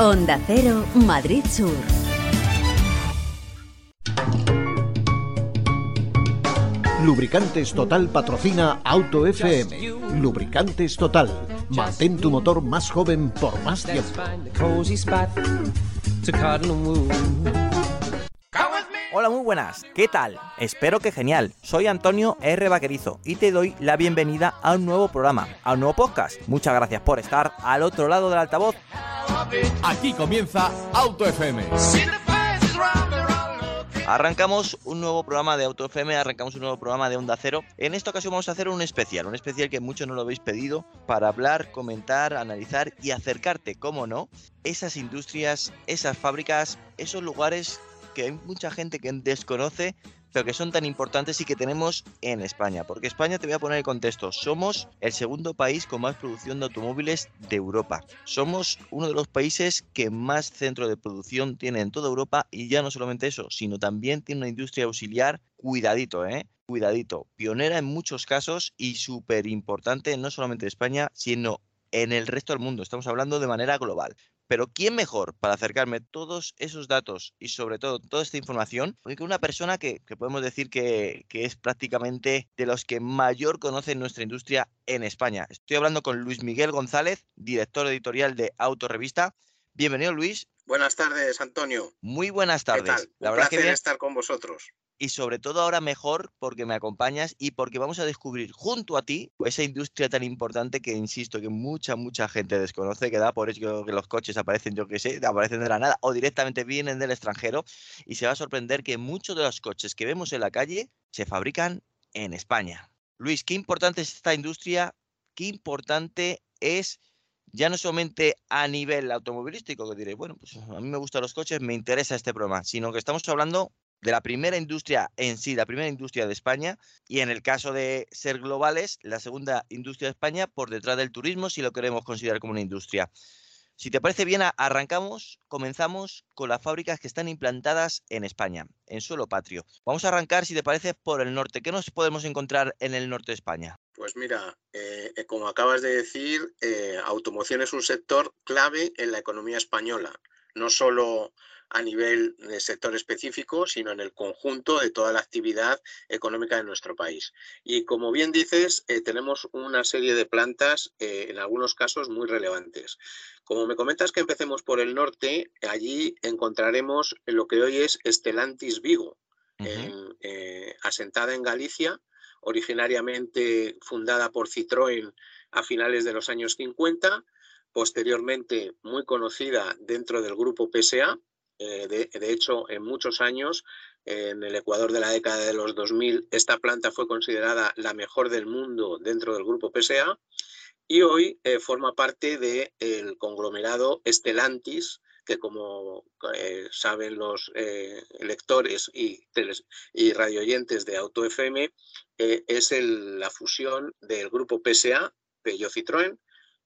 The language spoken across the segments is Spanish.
Onda Cero, Madrid Sur. Lubricantes Total patrocina Auto FM. Lubricantes Total. Mantén tu motor más joven por más tiempo. Hola, muy buenas. ¿Qué tal? Espero que genial. Soy Antonio R. Vaquerizo y te doy la bienvenida a un nuevo programa, a un nuevo podcast. Muchas gracias por estar al otro lado del altavoz. Aquí comienza Auto FM. Arrancamos un nuevo programa de Auto FM, arrancamos un nuevo programa de Onda Cero. En esta ocasión vamos a hacer un especial, un especial que muchos no lo habéis pedido, para hablar, comentar, analizar y acercarte, cómo no, esas industrias, esas fábricas, esos lugares que hay mucha gente que desconoce, pero que son tan importantes y que tenemos en España. Porque España, te voy a poner el contexto, somos el segundo país con más producción de automóviles de Europa. Somos uno de los países que más centro de producción tiene en toda Europa y ya no solamente eso, sino también tiene una industria auxiliar, cuidadito, ¿eh? Cuidadito, pionera en muchos casos y súper importante no solamente en España, sino en el resto del mundo. Estamos hablando de manera global. Pero ¿quién mejor para acercarme todos esos datos y sobre todo toda esta información que una persona que, podemos decir que, que, es prácticamente de los que mayor conocen nuestra industria en España? Estoy hablando con Luis Miguel González, director editorial de Autorevista. Bienvenido Luis. Buenas tardes, Antonio. Muy buenas tardes. ¿Qué tal? La Un verdad placer que estar con vosotros y sobre todo ahora mejor porque me acompañas y porque vamos a descubrir junto a ti esa industria tan importante que, insisto, que mucha, mucha gente desconoce, que da por hecho que los coches aparecen, yo que sé, aparecen de la nada o directamente vienen del extranjero y se va a sorprender que muchos de los coches que vemos en la calle se fabrican en España. Luis, qué importante es esta industria, qué importante es ya no solamente a nivel automovilístico, que diré, bueno, pues a mí me gustan los coches, me interesa este programa, sino que estamos hablando de la primera industria en sí, la primera industria de España, y en el caso de ser globales, la segunda industria de España por detrás del turismo, si lo queremos considerar como una industria. Si te parece bien, arrancamos, comenzamos con las fábricas que están implantadas en España, en suelo patrio. Vamos a arrancar, si te parece, por el norte. ¿Qué nos podemos encontrar en el norte de España? Pues mira, eh, eh, como acabas de decir, eh, automoción es un sector clave en la economía española. No solo a nivel de sector específico, sino en el conjunto de toda la actividad económica de nuestro país. Y como bien dices, eh, tenemos una serie de plantas, eh, en algunos casos muy relevantes. Como me comentas que empecemos por el norte, allí encontraremos lo que hoy es Estelantis Vigo, eh, asentada en Galicia, originariamente fundada por Citroën a finales de los años 50, posteriormente muy conocida dentro del grupo PSA, eh, de, hecho, en muchos años, en el Ecuador de la década de los 2000, esta planta fue considerada la mejor del mundo dentro del grupo PSA y hoy eh, forma parte del conglomerado Estelantis, que como eh, saben los lectores y, radioyentes de Auto FM, es la fusión del grupo PSA, Peugeot Citroën,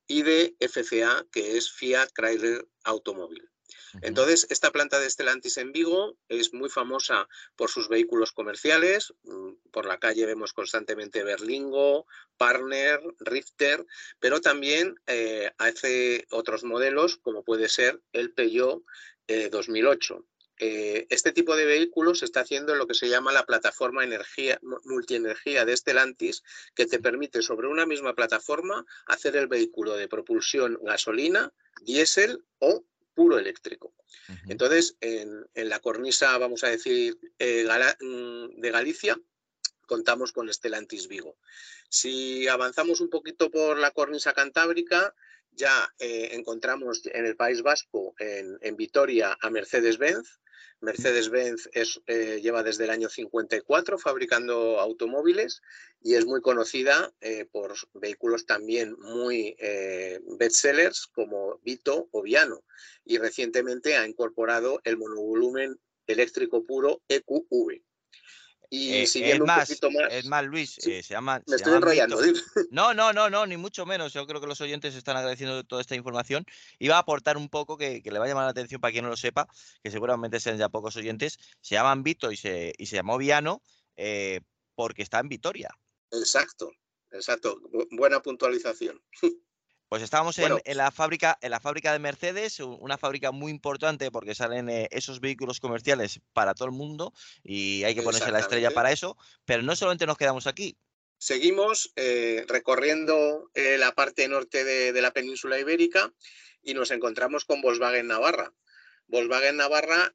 y de FCA, que es Fiat Chrysler Automóvil. Entonces, esta planta de Stellantis en Vigo es muy famosa por sus vehículos comerciales. Mm, por la calle vemos constantemente Berlingo, Partner, Rifter, pero también eh, hace otros modelos como puede ser el Peugeot 2008. Eh, eh, este tipo de vehículos se está haciendo en lo que se llama la plataforma energía, multienergía de Stellantis, que te permite sobre una misma plataforma hacer el vehículo de propulsión gasolina, diésel o puro eléctrico. Entonces, en, la cornisa, vamos a decir, eh, mm, de Galicia, contamos con Estelantis Vigo. Si avanzamos un poquito por la cornisa cantábrica, ya eh, encontramos en el País Vasco, en, en Vitoria, a Mercedes-Benz, Mercedes-Benz eh, lleva desde el año 54 fabricando automóviles y es muy conocida eh, por vehículos también muy eh, bestsellers como Vito o Viano. Y recientemente ha incorporado el monovolumen eléctrico puro EQV. Y eh, es más, un más. Es más, Luis, eh, se llama. Me estoy enrollando. No, no, no, no, ni mucho menos. Yo creo que los oyentes están agradeciendo toda esta información. Iba a aportar un poco que, le va a llamar la atención para quien no lo sepa, que seguramente sean ya pocos oyentes. Se llaman Vito y se, y se llamó Viano eh, porque está en Vitoria. Exacto, exacto. buena puntualización. Pues estábamos en, la fábrica, en la fábrica de Mercedes, una fábrica muy importante porque salen eh, esos vehículos comerciales para todo el mundo y hay que ponerse la estrella para eso. Pero no solamente nos quedamos aquí. Seguimos eh, recorriendo eh, la parte norte de la península ibérica y nos encontramos con Volkswagen Navarra. Volkswagen Navarra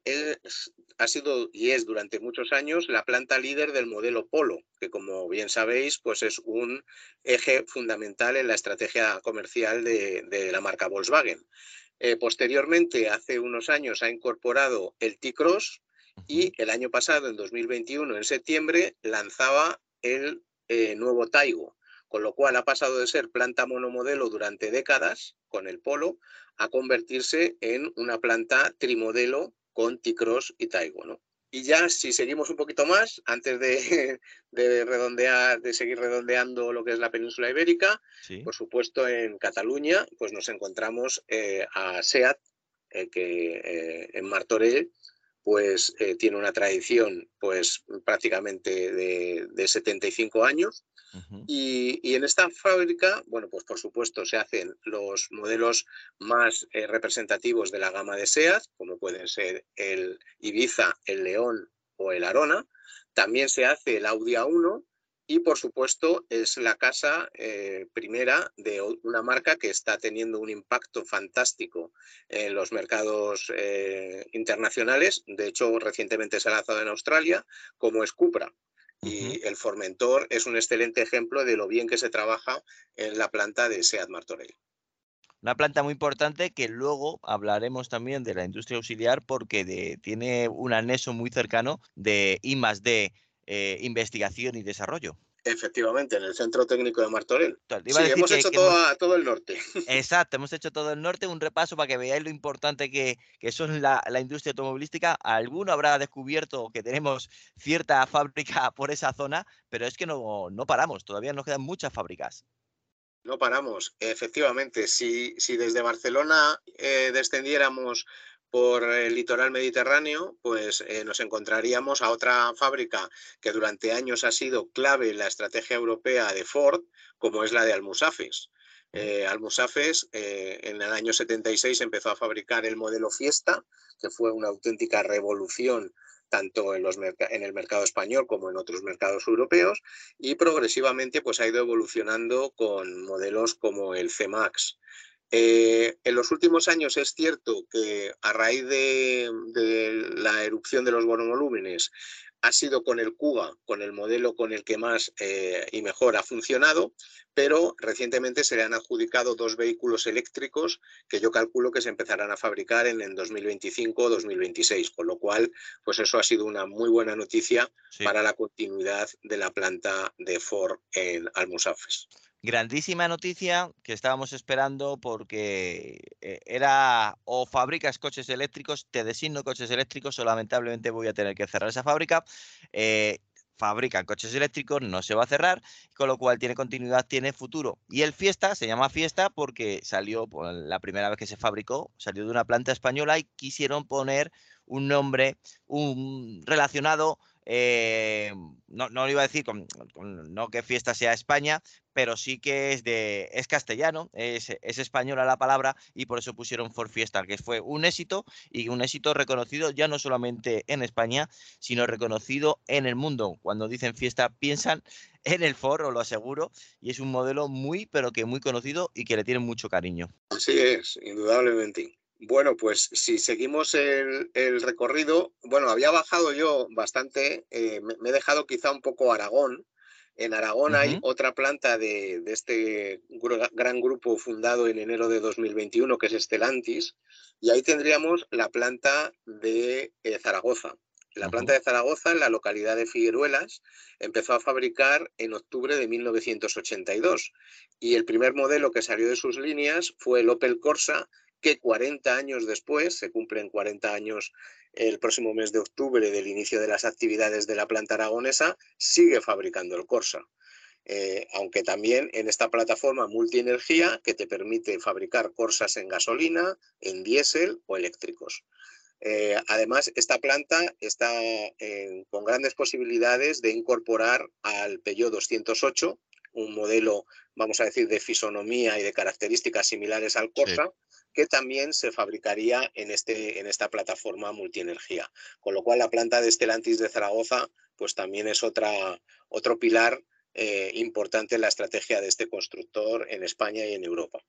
ha sido y es durante muchos años la planta líder del modelo Polo, que como bien sabéis, pues es un eje fundamental en la estrategia comercial de, la marca Volkswagen. Eh, posteriormente, hace unos años, ha incorporado el T-Cross y el año pasado, en 2021, en septiembre, lanzaba el eh, nuevo Taigo, con lo cual ha pasado de ser planta monomodelo durante décadas con el Polo a convertirse en una planta trimodelo con T-Cross y Taigo. Y ya si seguimos un poquito más, antes de, redondear, de seguir redondeando lo que es la península ibérica, por supuesto en Cataluña, pues nos encontramos eh, a SEAT, eh, que eh, en Martorell pues tiene una tradición pues prácticamente de, de 75 años y, en esta fábrica, bueno, pues por supuesto se hacen los modelos más eh, representativos de la gama de SEAT, como pueden ser el Ibiza, el León o el Arona. También se hace el Audi A1 y por supuesto es la casa eh, primera de una marca que está teniendo un impacto fantástico en los mercados eh, internacionales. De hecho, recientemente se ha lanzado en Australia, como es Cupra. Y el Formentor es un excelente ejemplo de lo bien que se trabaja en la planta de SEAT Martorell. Una planta muy importante que luego hablaremos también de la industria auxiliar porque tiene un anexo muy cercano de I más D, eh, investigación y desarrollo. Efectivamente, en el Centro Técnico de Martorell. Sí, hemos hecho todo, el norte. Exacto, hemos hecho todo el norte, un repaso para que veáis lo importante que, que son la, industria automovilística. Alguno habrá descubierto que tenemos cierta fábrica por esa zona, pero es que no, no paramos, todavía nos quedan muchas fábricas. No paramos, efectivamente. Si, si desde Barcelona eh, descendiéramos por el litoral mediterráneo, pues eh, nos encontraríamos a otra fábrica que durante años ha sido clave en la estrategia europea de Ford, como es la de Almusafes. Eh, Almusafes eh, en el año 76 empezó a fabricar el modelo Fiesta, que fue una auténtica revolución tanto en, los en, el mercado español como en otros mercados europeos, y progresivamente pues, ha ido evolucionando con modelos como el C-Max. Eh, en los últimos años es cierto que a raíz de, la erupción de los bonovolúmenes ha sido con el Cuba, con el modelo con el que más eh, y mejor ha funcionado, pero recientemente se le han adjudicado dos vehículos eléctricos que yo calculo que se empezarán a fabricar en, en 2025 o 2026, con lo cual, pues eso ha sido una muy buena noticia para la continuidad de la planta de Ford en Almusafes grandísima noticia que estábamos esperando porque eh, era o fabricas coches eléctricos, te designo coches eléctricos o lamentablemente voy a tener que cerrar esa fábrica. Eh, fabrican coches eléctricos, no se va a cerrar, con lo cual tiene continuidad, tiene futuro. Y el Fiesta se llama Fiesta porque salió, pues, la primera vez que se fabricó, salió de una planta española y quisieron poner un nombre un, relacionado eh, no, no lo iba a decir con, no que fiesta sea España, pero sí que es de es castellano, es, es, española la palabra y por eso pusieron For Fiesta, que fue un éxito y un éxito reconocido ya no solamente en España, sino reconocido en el mundo. Cuando dicen fiesta piensan en el Ford, os lo aseguro, y es un modelo muy, pero que muy conocido y que le tienen mucho cariño. Así es, indudablemente. Bueno, pues si seguimos el, recorrido, bueno, había bajado yo bastante, eh, me, he dejado quizá un poco Aragón. En Aragón hay otra planta de, este gran grupo fundado en enero de 2021, que es Stellantis, y ahí tendríamos la planta de eh, Zaragoza. La planta de Zaragoza, en la localidad de Figueruelas, empezó a fabricar en octubre de 1982 y el primer modelo que salió de sus líneas fue el Opel Corsa que 40 años después, se cumplen 40 años el próximo mes de octubre del inicio de las actividades de la planta aragonesa, sigue fabricando el Corsa. Eh, aunque también en esta plataforma multienergía que te permite fabricar Corsas en gasolina, en diésel o eléctricos. Eh, además, esta planta está con grandes posibilidades de incorporar al Peugeot 208, un modelo vamos a decir, de fisonomía y de características similares al Corsa, que también se fabricaría en, este, en esta plataforma multienergía. Con lo cual la planta de Stellantis de Zaragoza pues también es otra, otro pilar eh, importante en la estrategia de este constructor en España y en Europa.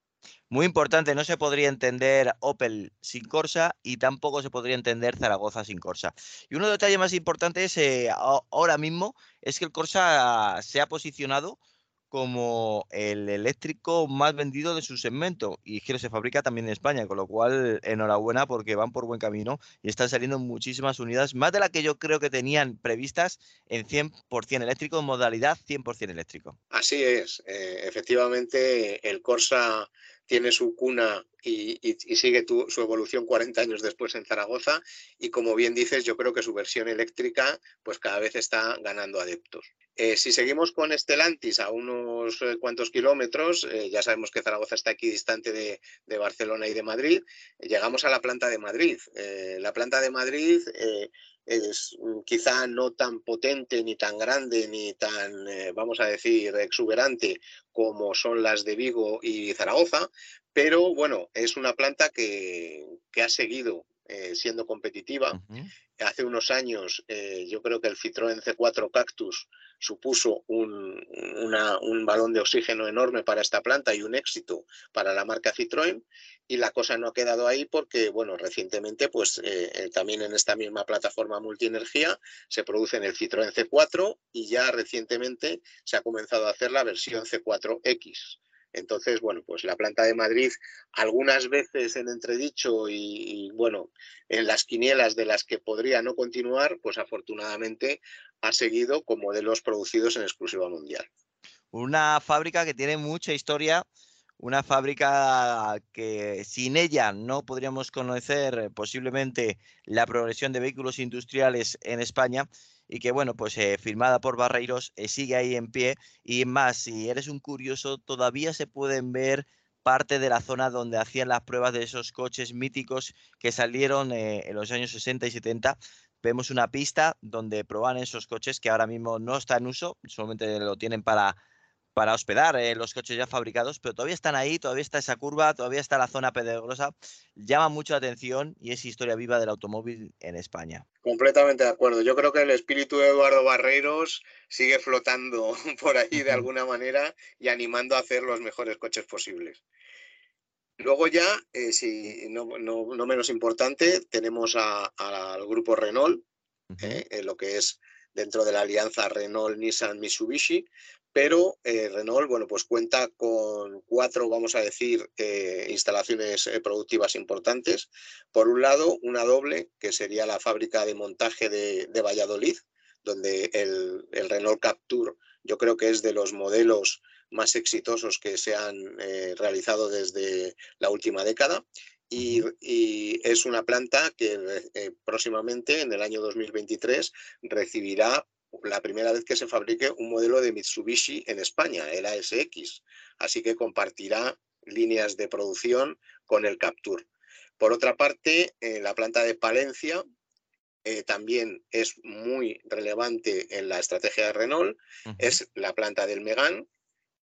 Muy importante, no se podría entender Opel sin Corsa y tampoco se podría entender Zaragoza sin Corsa. Y uno de los detalles más importantes eh, ahora mismo es que el Corsa se ha posicionado como el eléctrico más vendido de su segmento y que se fabrica también en España, con lo cual enhorabuena porque van por buen camino y están saliendo muchísimas unidades, más de las que yo creo que tenían previstas en 100% eléctrico, en modalidad 100% eléctrico. Así es, eh, efectivamente el Corsa tiene su cuna y, sigue su evolución 40 años después en Zaragoza y como bien dices, yo creo que su versión eléctrica pues cada vez está ganando adeptos. Eh, si seguimos con Estelantis a unos eh, cuantos kilómetros, eh, ya sabemos que Zaragoza está aquí distante de, de Barcelona y de Madrid, llegamos a la planta de Madrid. la planta de Madrid es mm, quizá no tan potente, ni tan grande, ni tan, eh, vamos a decir, exuberante como son las de Vigo y Zaragoza, pero bueno, es una planta que, ha seguido eh, siendo competitiva. Hace unos años eh, yo creo que el Citroën C4 Cactus supuso un, un, balón de oxígeno enorme para esta planta y un éxito para la marca Citroën y la cosa no ha quedado ahí porque, bueno, recientemente, pues eh, también en esta misma plataforma multienergía se produce en el Citroën C4 y ya recientemente se ha comenzado a hacer la versión C4X. Entonces, bueno, pues la planta de Madrid, algunas veces en entredicho y, bueno, en las quinielas de las que podría no continuar, pues afortunadamente ha seguido con modelos producidos en exclusiva mundial. Una fábrica que tiene mucha historia una fábrica que sin ella no podríamos conocer posiblemente la progresión de vehículos industriales en España y que bueno, pues eh, firmada por Barreiros eh, sigue ahí en pie y más, si eres un curioso, todavía se pueden ver parte de la zona donde hacían las pruebas de esos coches míticos que salieron eh, en los años 60 y 70. Vemos una pista donde proban esos coches que ahora mismo no está en uso, solamente lo tienen para para hospedar eh, los coches ya fabricados, pero todavía están ahí, todavía está esa curva, todavía está la zona peligrosa. Llama mucho la atención y es historia viva del automóvil en España. Completamente de acuerdo. Yo creo que el espíritu de Eduardo Barreiros sigue flotando por ahí de alguna manera y animando a hacer los mejores coches posibles. Luego ya, eh, si no, menos importante, tenemos al grupo Renault, eh, en lo que es dentro de la alianza Renault-Nissan-Mitsubishi, pero eh, Renault, bueno, pues cuenta con cuatro, vamos a decir, eh, instalaciones eh, productivas importantes. Por un lado, una doble, que sería la fábrica de montaje de, Valladolid, donde el, Renault Capture yo creo que es de los modelos más exitosos que se han realizado desde la última década. Y, y, es una planta que próximamente, en el año 2023, recibirá la primera vez que se fabrique un modelo de Mitsubishi en España, el ASX. Así que compartirá líneas de producción con el Capture. Por otra parte, la planta de Palencia eh, también es muy relevante en la estrategia de Renault. Es la planta del Megan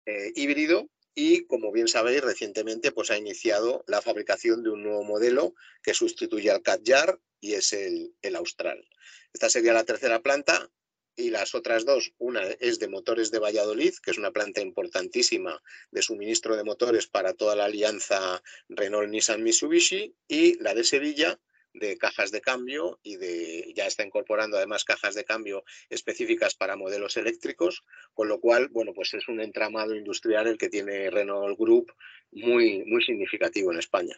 eh, híbrido y, como bien sabéis, recientemente pues, ha iniciado la fabricación de un nuevo modelo que sustituye al Kadjar y es el, el Austral. Esta sería la tercera planta y las otras dos, una es de motores de Valladolid, que es una planta importantísima de suministro de motores para toda la alianza Renault-Nissan-Mitsubishi, y la de Sevilla, de cajas de cambio y de ya está incorporando además cajas de cambio específicas para modelos eléctricos, con lo cual, bueno, pues es un entramado industrial el que tiene Renault Group muy, muy significativo en España.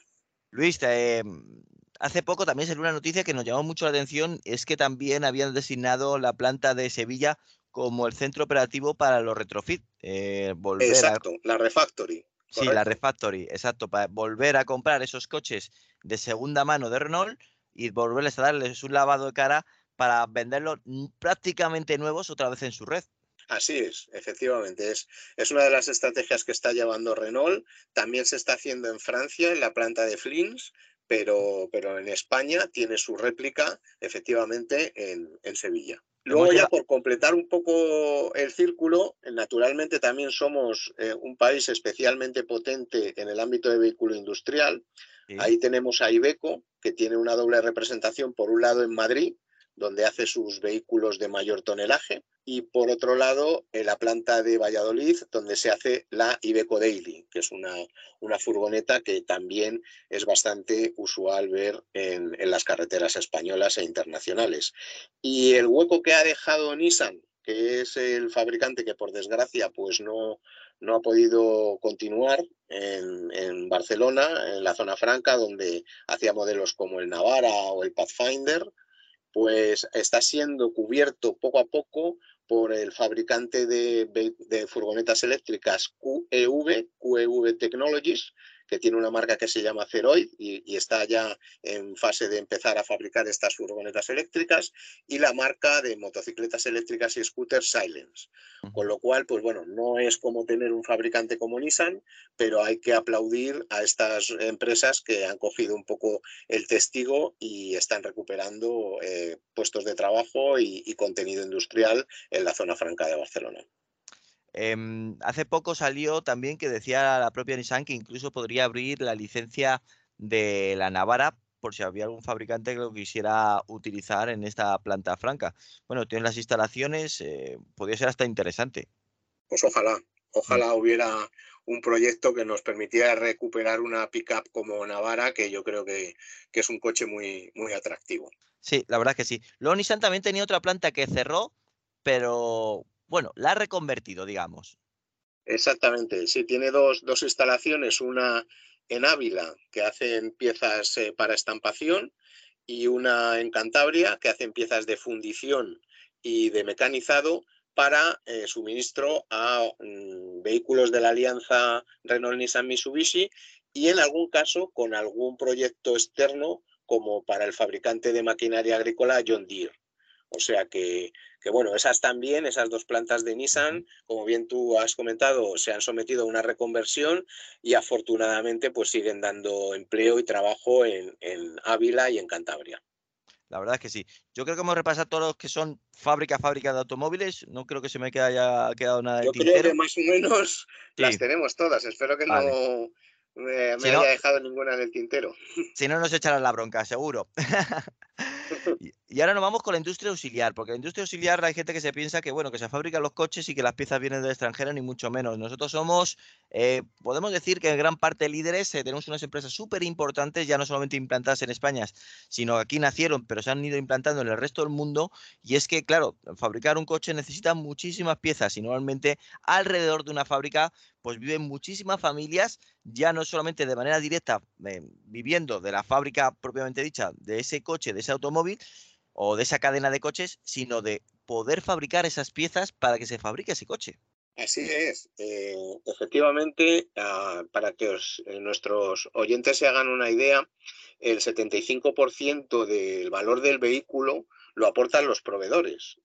Luis, eh, hace poco también salió una noticia que nos llamó mucho la atención, es que también habían designado la planta de Sevilla como el centro operativo para los retrofit. Eh, volver exacto, la refactory. Sí, la refactory, exacto, para volver a comprar esos coches de segunda mano de Renault y volverles a darles un lavado de cara para venderlos prácticamente nuevos otra vez en su red. Así es, efectivamente. Es, es una de las estrategias que está llevando Renault. También se está haciendo en Francia, en la planta de Flins, pero, pero en España tiene su réplica efectivamente en, Sevilla. Luego ya por completar un poco el círculo, naturalmente también somos eh, un país especialmente potente en el ámbito de vehículo industrial. Ahí tenemos a Ibeco, que tiene una doble representación, por un lado en Madrid, donde hace sus vehículos de mayor tonelaje, y por otro lado la planta de Valladolid, donde se hace la Ibeco Daily, que es una, una furgoneta que también es bastante usual ver en, en, las carreteras españolas e internacionales. Y el hueco que ha dejado Nissan, que es el fabricante que por desgracia pues no, no ha podido continuar en, en, Barcelona, en la zona franca, donde hacía modelos como el Navara o el Pathfinder, pues está siendo cubierto poco a poco por el fabricante de, furgonetas eléctricas QEV, QEV Technologies, que tiene una marca que se llama Ceroid y, está ya en fase de empezar a fabricar estas furgonetas eléctricas, y la marca de motocicletas eléctricas y scooters Silence. Con lo cual, pues bueno, no es como tener un fabricante como Nissan, pero hay que aplaudir a estas empresas que han cogido un poco el testigo y están recuperando eh, puestos de trabajo y contenido industrial en la zona franca de Barcelona. Em, hace poco salió también que decía la propia Nissan que incluso podría abrir la licencia de la Navara por si había algún fabricante que lo quisiera utilizar en esta planta franca. Bueno, tienen las instalaciones, eh, podría ser hasta interesante. Pues ojalá, ojalá mm. hubiera un proyecto que nos permitiera recuperar una pickup como Navara, que yo creo que, que, es un coche muy, muy atractivo. Sí, la verdad que sí. Luego Nissan también tenía otra planta que cerró, pero bueno, la ha reconvertido, digamos. Exactamente, sí, tiene dos, instalaciones, una en Ávila, que hacen piezas eh, para estampación, y una en Cantabria, que hacen piezas de fundición y de mecanizado para eh, suministro a mm, vehículos de la alianza Renault-Nissan-Mitsubishi y en algún caso con algún proyecto externo como para el fabricante de maquinaria agrícola John Deere. O sea que, bueno, esas también, esas dos plantas de Nissan, como bien tú has comentado, se han sometido a una reconversión y afortunadamente pues siguen dando empleo y trabajo en, Ávila y en Cantabria. La verdad es que sí. Yo creo que hemos repasado todos los que son fábrica, fábrica de automóviles. No creo que se me haya quedado nada de Yo creo que más o menos las tenemos todas. Espero que no me, haya dejado ninguna en el tintero. Si no, nos echarán la bronca, seguro. y, ahora nos vamos con la industria auxiliar, porque la industria auxiliar hay gente que se piensa que, bueno, que se fabrican los coches y que las piezas vienen del extranjero, ni mucho menos. Nosotros somos, eh, podemos decir que en gran parte líderes, eh, tenemos unas empresas súper importantes, ya no solamente implantadas en España, sino aquí nacieron, pero se han ido implantando en el resto del mundo. Y es que, claro, fabricar un coche necesita muchísimas piezas y normalmente alrededor de una fábrica pues viven muchísimas familias, ya no solamente de manera directa eh, viviendo de la fábrica propiamente dicha, de ese coche, de ese automóvil o de esa cadena de coches, sino de poder fabricar esas piezas para que se fabrique ese coche. Así es. Eh, efectivamente, ah, para que eh, nuestros oyentes se hagan una idea, el 75% del valor del vehículo lo aportan los proveedores.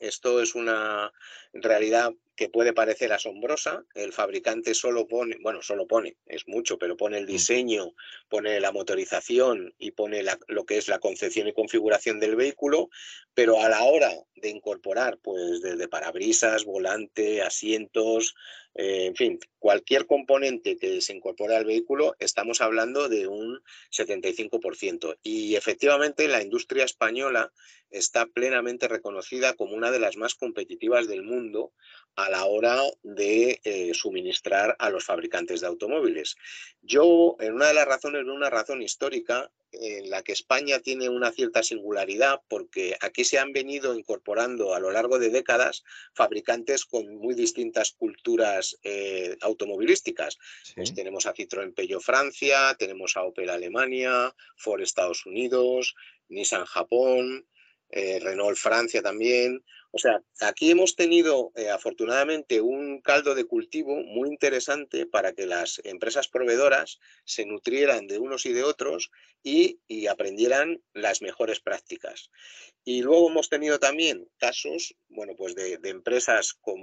esto es una realidad que puede parecer asombrosa. El fabricante solo pone, bueno, solo pone, es mucho, pero pone el mm. diseño, pone la motorización y pone lo que es la concepción y configuración del vehículo, pero a la hora de incorporar, pues desde parabrisas, volante, asientos, eh, en fin, cualquier componente que se incorpora al vehículo, estamos hablando de un 75%. Y efectivamente la industria española está plenamente reconocida como una de las más competitivas del mundo a la hora de eh, suministrar a los fabricantes de automóviles. Yo, en una de las razones, una razón histórica, en la que España tiene una cierta singularidad, porque aquí se han venido incorporando a lo largo de décadas fabricantes con muy distintas culturas eh, automovilísticas. Pues tenemos a Citroën Peugeot Francia, tenemos a Opel Alemania, Ford Estados Unidos, Nissan Japón, eh, Renault Francia también. O sea, aquí hemos tenido eh, afortunadamente un caldo de cultivo muy interesante para que las empresas proveedoras se nutrieran de unos y de otros y, aprendieran las mejores prácticas. Y luego hemos tenido también casos, bueno, pues de, empresas con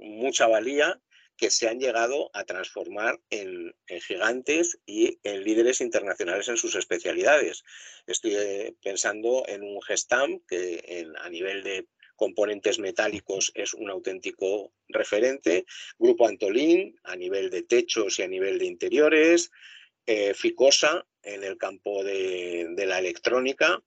mucha valía que se han llegado a transformar en, gigantes y en líderes internacionales en sus especialidades. Estoy eh, pensando en un Gestam que a nivel de componentes metálicos es un auténtico referente. Grupo Antolín a nivel de techos y a nivel de interiores. Eh, Ficosa en el campo de, la electrónica.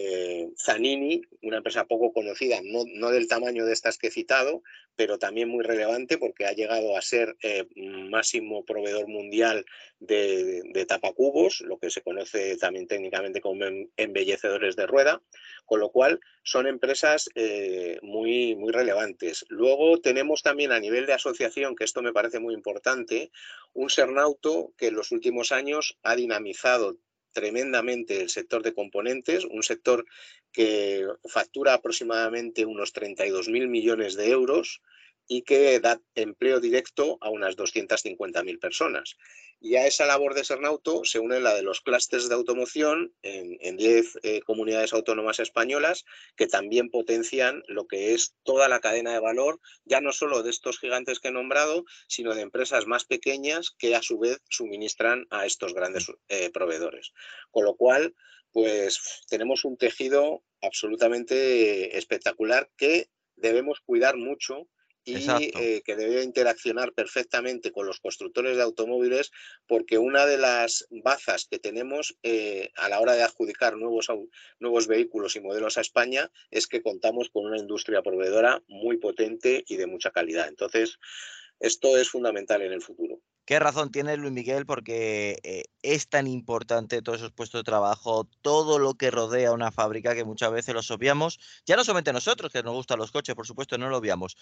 Eh, Zanini, una empresa poco conocida, no, del tamaño de estas que he citado, pero también muy relevante porque ha llegado a ser eh, máximo proveedor mundial de, tapacubos, lo que se conoce también técnicamente como embellecedores de rueda, con lo cual son empresas eh, muy, muy relevantes. Luego tenemos también a nivel de asociación, que esto me parece muy importante, un Sernauto que en los últimos años ha dinamizado tremendamente el sector de componentes, un sector que factura aproximadamente unos 32.000 millones de euros y que da empleo directo a unas 250.000 personas. Y a esa labor de Sernauto se une la de los clústeres de automoción en 10 eh, comunidades autónomas españolas que también potencian lo que es toda la cadena de valor, ya no solo de estos gigantes que he nombrado, sino de empresas más pequeñas que a su vez suministran a estos grandes eh, proveedores. Con lo cual, pues tenemos un tejido absolutamente espectacular que debemos cuidar mucho y eh, que debe interaccionar perfectamente con los constructores de automóviles, porque una de las bazas que tenemos eh, a la hora de adjudicar nuevos, nuevos vehículos y modelos a España es que contamos con una industria proveedora muy potente y de mucha calidad. Entonces, esto es fundamental en el futuro. Qué razón tiene Luis Miguel, porque eh, es tan importante todos esos puestos de trabajo, todo lo que rodea una fábrica que muchas veces los obviamos. Ya no solamente nosotros, que nos gustan los coches, por supuesto, no lo obviamos,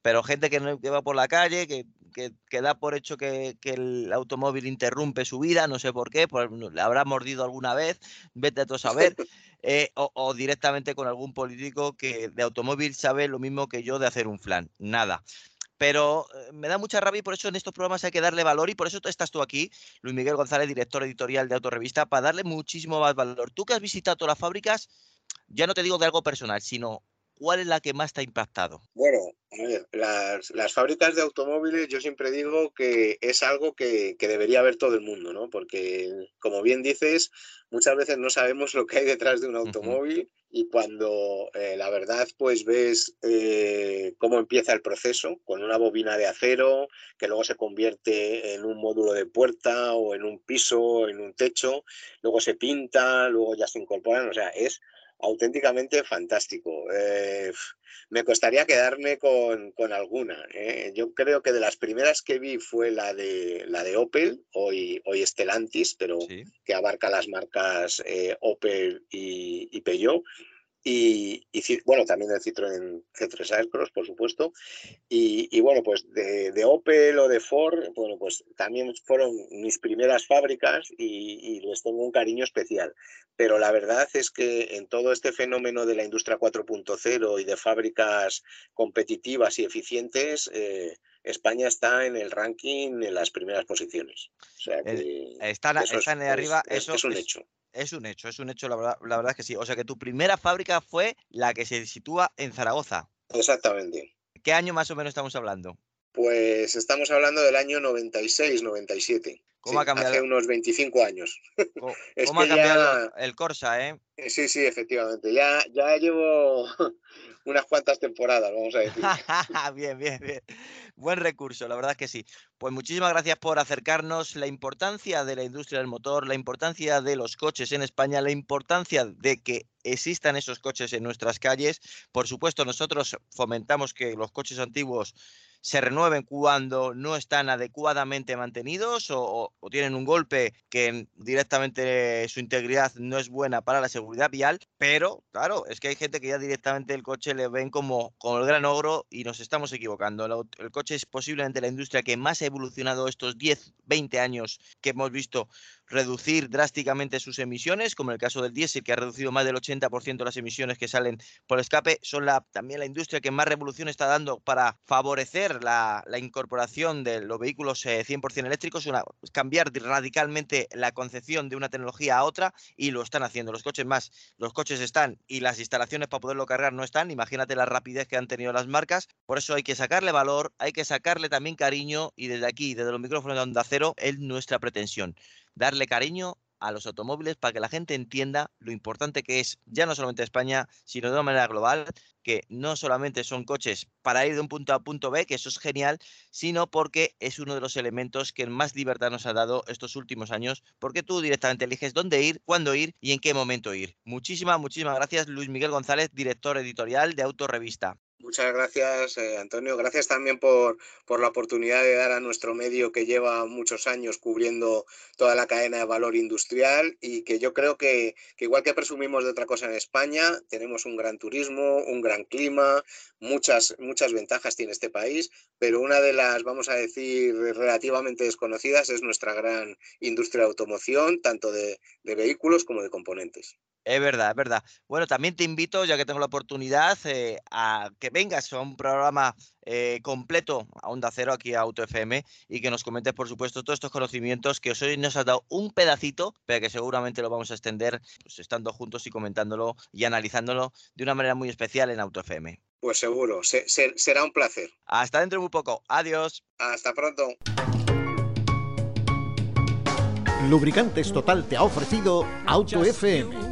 pero gente que, va por la calle, que, da por hecho que, el automóvil interrumpe su vida, no sé por qué, le habrá mordido alguna vez, vete a todo saber. Eh, o, directamente con algún político que de automóvil sabe lo mismo que yo de hacer un flan. Nada pero eh, me da mucha rabia y por eso en estos programas hay que darle valor y por eso estás tú aquí, Luis Miguel González, director editorial de Autorevista, para darle muchísimo más valor. Tú que has visitado todas las fábricas, ya no te digo de algo personal, sino ¿cuál es la que más te ha impactado? Bueno, las, fábricas de automóviles yo siempre digo que es algo que, debería ver todo el mundo, ¿no? Porque, como bien dices, muchas veces no sabemos lo que hay detrás de un automóvil y cuando eh, la verdad pues ves eh, cómo empieza el proceso con una bobina de acero que luego se convierte en un módulo de puerta o en un piso, en un techo, luego se pinta, luego ya se incorporan, o sea, es auténticamente fantástico. Eh, me costaría quedarme con, alguna. ¿eh? Yo creo que de las primeras que vi fue la de, la de Opel, hoy, hoy Stellantis, pero que abarca las marcas eh, Opel y, y Peugeot y, bueno, también el Citroën C3 Aircross, por supuesto. Y, bueno, pues de, Opel o de Ford, bueno, pues también fueron mis primeras fábricas y, les tengo un cariño especial. Pero la verdad es que en todo este fenómeno de la industria 4.0 y de fábricas competitivas y eficientes, eh, España está en el ranking en las primeras posiciones. O sea que están, arriba, eso es un hecho. Es un hecho, es un hecho, la verdad, la verdad es que sí. O sea que tu primera fábrica fue la que se sitúa en Zaragoza. Exactamente. ¿Qué año más o menos estamos hablando? Pues estamos hablando del año 96, 97. ¿Cómo ha cambiado? Hace unos 25 años. ¿Cómo, ha cambiado el Corsa, eh? Sí, sí, efectivamente. Ya, ya llevo unas cuantas temporadas, vamos a decir. bien, bien, bien. Buen recurso, la verdad es que sí. Pues muchísimas gracias por acercarnos la importancia de la industria del motor, la importancia de los coches en España, la importancia de que existan esos coches en nuestras calles. Por supuesto, nosotros fomentamos que los coches antiguos se renueven cuando no están adecuadamente mantenidos o, tienen un golpe que directamente su integridad no es buena para la seguridad vial, pero claro, es que hay gente que ya directamente el coche le ven como, como el gran ogro y nos estamos equivocando. El, el coche es posiblemente la industria que más ha evolucionado estos 10, 20 años que hemos visto reducir drásticamente sus emisiones, como en el caso del diésel, que ha reducido más del 80% las emisiones que salen por escape. Son la, también la industria que más revolución está dando para favorecer la, incorporación de los vehículos 100% eh, eléctricos, una, cambiar radicalmente la concepción de una tecnología a otra y lo están haciendo. Los coches más, los coches están y las instalaciones para poderlo cargar no están. Imagínate la rapidez que han tenido las marcas. Por eso hay que sacarle valor, hay que sacarle también cariño y desde aquí, desde los micrófonos de Onda Cero, es nuestra pretensión darle cariño a los automóviles para que la gente entienda lo importante que es, ya no solamente España, sino de una manera global, que no solamente son coches para ir de un punto a punto B, que eso es genial, sino porque es uno de los elementos que más libertad nos ha dado estos últimos años, porque tú directamente eliges dónde ir, cuándo ir y en qué momento ir. Muchísimas, muchísimas gracias, Luis Miguel González, director editorial de Autorevista. Muchas gracias, eh, Antonio. Gracias también por, por, la oportunidad de dar a nuestro medio que lleva muchos años cubriendo toda la cadena de valor industrial y que yo creo que, igual que presumimos de otra cosa en España, tenemos un gran turismo, un gran clima, muchas, muchas ventajas tiene este país, pero una de las, vamos a decir, relativamente desconocidas es nuestra gran industria de automoción, tanto de vehículos como de componentes. Es verdad, es verdad. Bueno, también te invito, ya que tengo la oportunidad, eh, a que vengas a un programa eh, completo a Onda Cero aquí a Auto FM y que nos comentes, por supuesto, todos estos conocimientos que hoy nos has dado un pedacito, pero que seguramente lo vamos a extender pues, estando juntos y comentándolo y analizándolo de una manera muy especial en Auto FM. Pues seguro, se, se, será un placer. Hasta dentro de muy poco. Adiós. Hasta pronto. Lubricantes Total te ha ofrecido Auto FM.